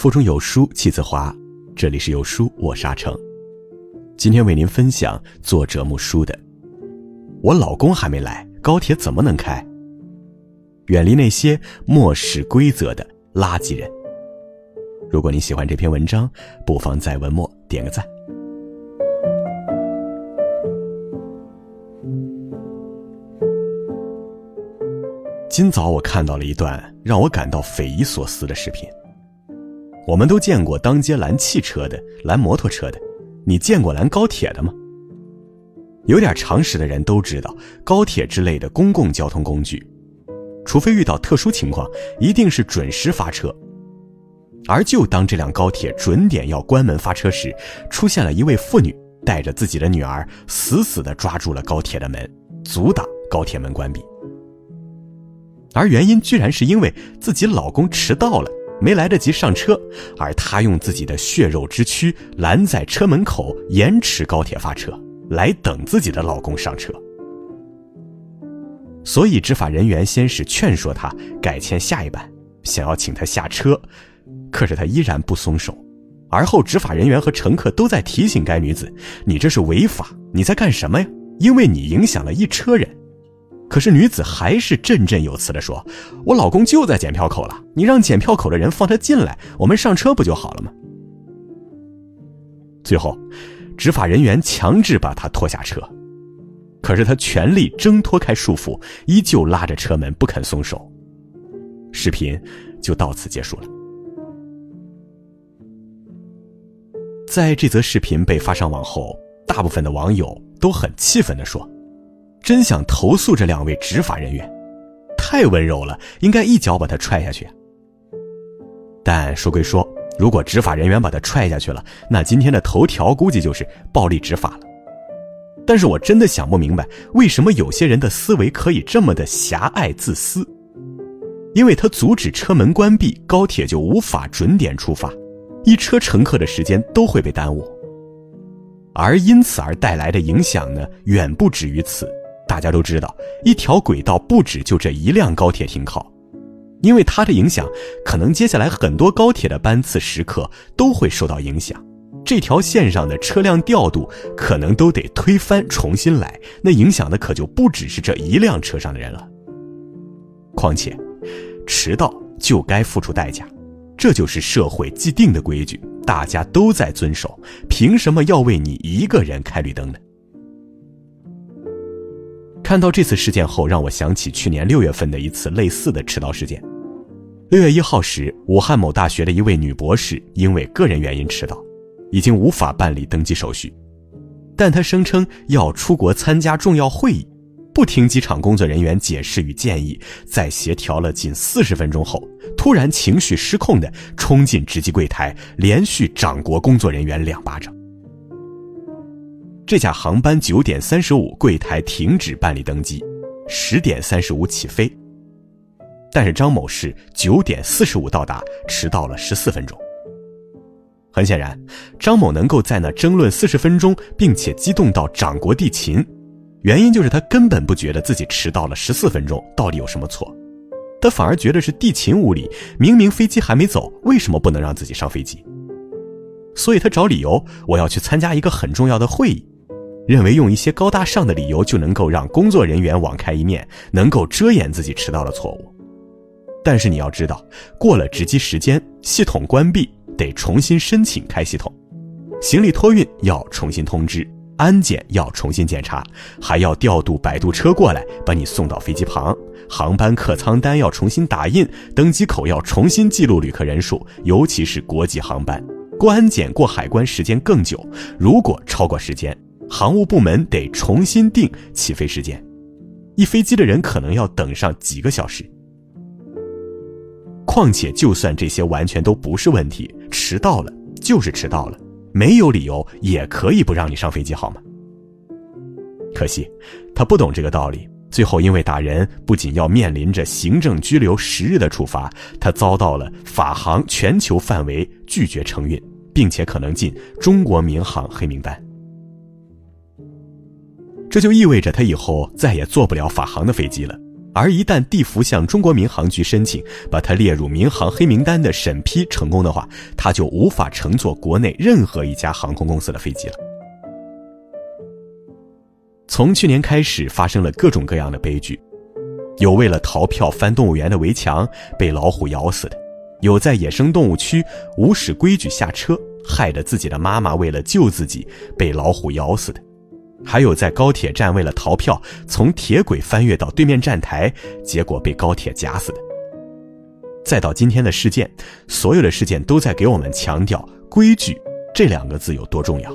腹中有书气自华，这里是有书我沙城。今天为您分享作者木书的《我老公还没来，高铁怎么能开？远离那些漠视规则的垃圾人。如果你喜欢这篇文章，不妨在文末点个赞。今早我看到了一段让我感到匪夷所思的视频。我们都见过当街拦汽车的、拦摩托车的，你见过拦高铁的吗？有点常识的人都知道，高铁之类的公共交通工具，除非遇到特殊情况，一定是准时发车。而就当这辆高铁准点要关门发车时，出现了一位妇女带着自己的女儿，死死地抓住了高铁的门，阻挡高铁门关闭。而原因居然是因为自己老公迟到了，没来得及上车，而她用自己的血肉之躯拦在车门口，延迟高铁发车，来等自己的老公上车。所以执法人员先是劝说她改签下一班，想要请她下车，可是她依然不松手。而后执法人员和乘客都在提醒该女子：“你这是违法，你在干什么呀？因为你影响了一车人。”可是女子还是振振有词地说：“我老公就在检票口了，你让检票口的人放他进来，我们上车不就好了吗？”最后，执法人员强制把他拖下车，可是他全力挣脱开束缚，依旧拉着车门不肯松手。视频就到此结束了。在这则视频被发上网后，大部分的网友都很气愤地说。真想投诉这两位执法人员，太温柔了，应该一脚把他踹下去。但说归说，如果执法人员把他踹下去了，那今天的头条估计就是暴力执法了。但是我真的想不明白，为什么有些人的思维可以这么的狭隘自私？因为他阻止车门关闭，高铁就无法准点出发，一车乘客的时间都会被耽误，而因此而带来的影响呢，远不止于此。大家都知道，一条轨道不止就这一辆高铁停靠，因为它的影响，可能接下来很多高铁的班次时刻都会受到影响。这条线上的车辆调度可能都得推翻重新来，那影响的可就不只是这一辆车上的人了。况且，迟到就该付出代价，这就是社会既定的规矩，大家都在遵守，凭什么要为你一个人开绿灯呢？看到这次事件后，让我想起去年六月份的一次类似的迟到事件。六月一号时，武汉某大学的一位女博士因为个人原因迟到，已经无法办理登机手续，但她声称要出国参加重要会议，不听机场工作人员解释与建议，在协调了近四十分钟后，突然情绪失控的冲进值机柜台，连续掌掴工作人员两巴掌。这架航班九点三十五柜台停止办理登机，十点三十五起飞。但是张某是九点四十五到达，迟到了十四分钟。很显然，张某能够在那争论四十分钟，并且激动到掌掴地勤，原因就是他根本不觉得自己迟到了十四分钟到底有什么错，他反而觉得是地勤无理，明明飞机还没走，为什么不能让自己上飞机？所以他找理由，我要去参加一个很重要的会议。认为用一些高大上的理由就能够让工作人员网开一面，能够遮掩自己迟到的错误。但是你要知道，过了值机时间，系统关闭得重新申请开系统，行李托运要重新通知，安检要重新检查，还要调度摆渡车过来把你送到飞机旁，航班客舱单要重新打印，登机口要重新记录旅客人数，尤其是国际航班，过安检过海关时间更久，如果超过时间。航务部门得重新定起飞时间，一飞机的人可能要等上几个小时。况且，就算这些完全都不是问题，迟到了就是迟到了，没有理由也可以不让你上飞机，好吗？可惜，他不懂这个道理，最后因为打人，不仅要面临着行政拘留十日的处罚，他遭到了法航全球范围拒绝承运，并且可能进中国民航黑名单。这就意味着他以后再也坐不了法航的飞机了，而一旦地服向中国民航局申请，把它列入民航黑名单的审批成功的话，他就无法乘坐国内任何一家航空公司的飞机了。从去年开始，发生了各种各样的悲剧，有为了逃票翻动物园的围墙被老虎咬死的，有在野生动物区无视规矩下车，害得自己的妈妈为了救自己被老虎咬死的。还有在高铁站为了逃票从铁轨翻越到对面站台，结果被高铁夹死的。再到今天的事件，所有的事件都在给我们强调“规矩”这两个字有多重要。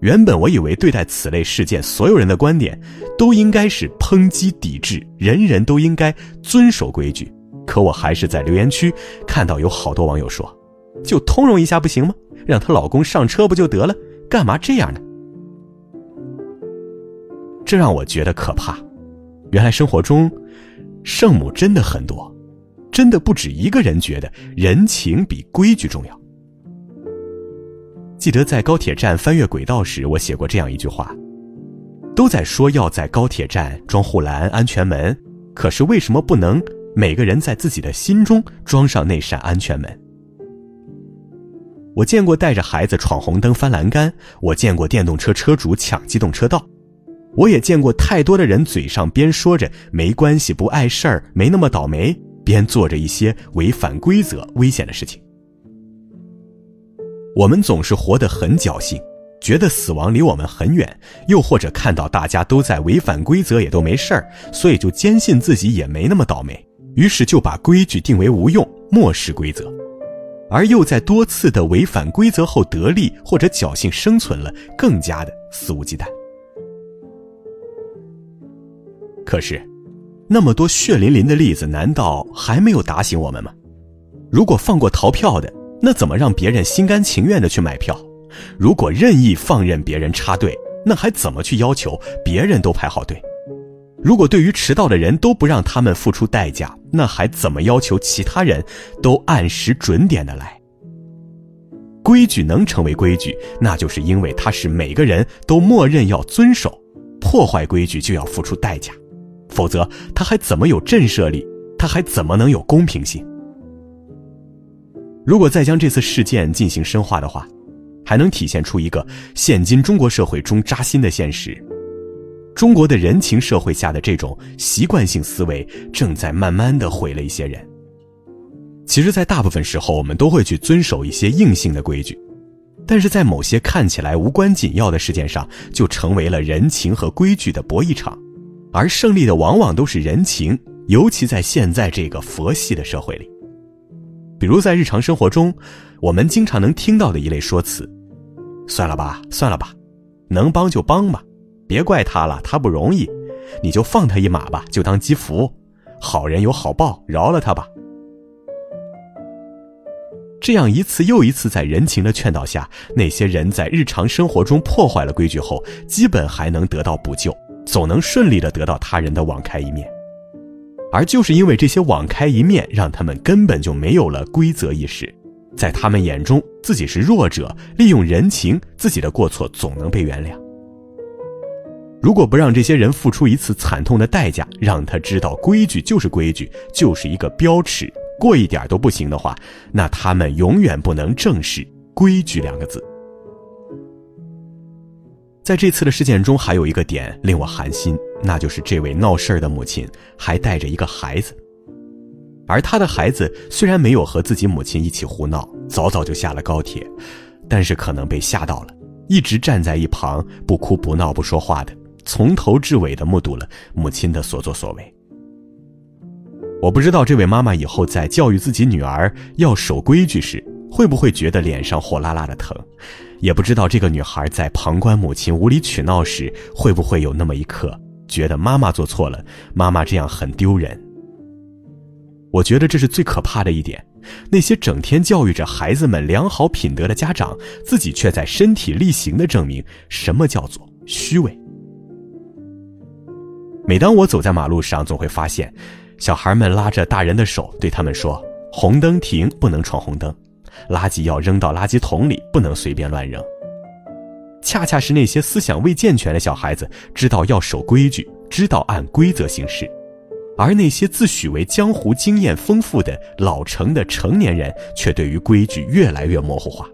原本我以为对待此类事件，所有人的观点都应该是抨击抵制，人人都应该遵守规矩。可我还是在留言区看到有好多网友说：“就通融一下不行吗？让她老公上车不就得了？干嘛这样呢？”这让我觉得可怕。原来生活中，圣母真的很多，真的不止一个人觉得人情比规矩重要。记得在高铁站翻越轨道时，我写过这样一句话：都在说要在高铁站装护栏、安全门，可是为什么不能每个人在自己的心中装上那扇安全门？我见过带着孩子闯红灯、翻栏杆，我见过电动车车主抢机动车道。我也见过太多的人嘴上边说着没关系、不碍事儿、没那么倒霉，边做着一些违反规则、危险的事情。我们总是活得很侥幸，觉得死亡离我们很远，又或者看到大家都在违反规则也都没事儿，所以就坚信自己也没那么倒霉，于是就把规矩定为无用，漠视规则，而又在多次的违反规则后得利或者侥幸生存了，更加的肆无忌惮。可是，那么多血淋淋的例子，难道还没有打醒我们吗？如果放过逃票的，那怎么让别人心甘情愿的去买票？如果任意放任别人插队，那还怎么去要求别人都排好队？如果对于迟到的人都不让他们付出代价，那还怎么要求其他人都按时准点的来？规矩能成为规矩，那就是因为它是每个人都默认要遵守，破坏规矩就要付出代价。否则，他还怎么有震慑力？他还怎么能有公平性？如果再将这次事件进行深化的话，还能体现出一个现今中国社会中扎心的现实：中国的人情社会下的这种习惯性思维，正在慢慢的毁了一些人。其实，在大部分时候，我们都会去遵守一些硬性的规矩，但是在某些看起来无关紧要的事件上，就成为了人情和规矩的博弈场。而胜利的往往都是人情，尤其在现在这个佛系的社会里。比如在日常生活中，我们经常能听到的一类说辞：“算了吧，算了吧，能帮就帮吧，别怪他了，他不容易，你就放他一马吧，就当积福，好人有好报，饶了他吧。”这样一次又一次在人情的劝导下，那些人在日常生活中破坏了规矩后，基本还能得到补救。总能顺利的得到他人的网开一面，而就是因为这些网开一面，让他们根本就没有了规则意识，在他们眼中自己是弱者，利用人情，自己的过错总能被原谅。如果不让这些人付出一次惨痛的代价，让他知道规矩就是规矩，就是一个标尺，过一点都不行的话，那他们永远不能正视“规矩”两个字。在这次的事件中，还有一个点令我寒心，那就是这位闹事儿的母亲还带着一个孩子，而他的孩子虽然没有和自己母亲一起胡闹，早早就下了高铁，但是可能被吓到了，一直站在一旁不哭不闹不说话的，从头至尾的目睹了母亲的所作所为。我不知道这位妈妈以后在教育自己女儿要守规矩时，会不会觉得脸上火辣辣的疼。也不知道这个女孩在旁观母亲无理取闹时，会不会有那么一刻觉得妈妈做错了，妈妈这样很丢人。我觉得这是最可怕的一点。那些整天教育着孩子们良好品德的家长，自己却在身体力行的证明什么叫做虚伪。每当我走在马路上，总会发现，小孩们拉着大人的手，对他们说：“红灯停，不能闯红灯。”垃圾要扔到垃圾桶里，不能随便乱扔。恰恰是那些思想未健全的小孩子，知道要守规矩，知道按规则行事，而那些自诩为江湖经验丰富的老成的成年人，却对于规矩越来越模糊化。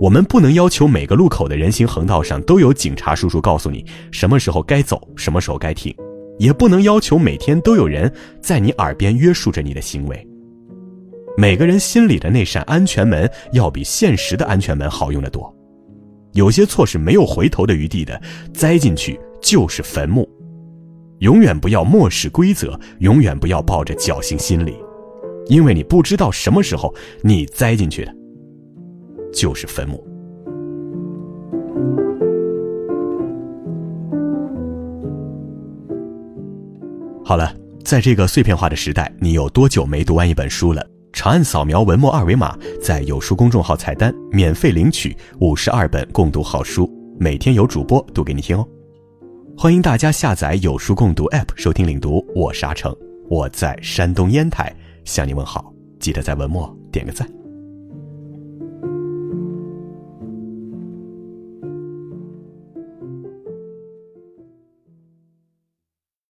我们不能要求每个路口的人行横道上都有警察叔叔告诉你什么时候该走，什么时候该停，也不能要求每天都有人在你耳边约束着你的行为。每个人心里的那扇安全门，要比现实的安全门好用的多。有些错是没有回头的余地的，栽进去就是坟墓。永远不要漠视规则，永远不要抱着侥幸心理，因为你不知道什么时候你栽进去的。就是坟墓。好了，在这个碎片化的时代，你有多久没读完一本书了？长按扫描文末二维码，在有书公众号菜单免费领取五十二本共读好书，每天有主播读给你听哦。欢迎大家下载有书共读 App 收听领读，我是阿成，我在山东烟台向你问好，记得在文末点个赞。